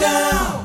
down.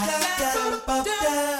da, da, da, da, da.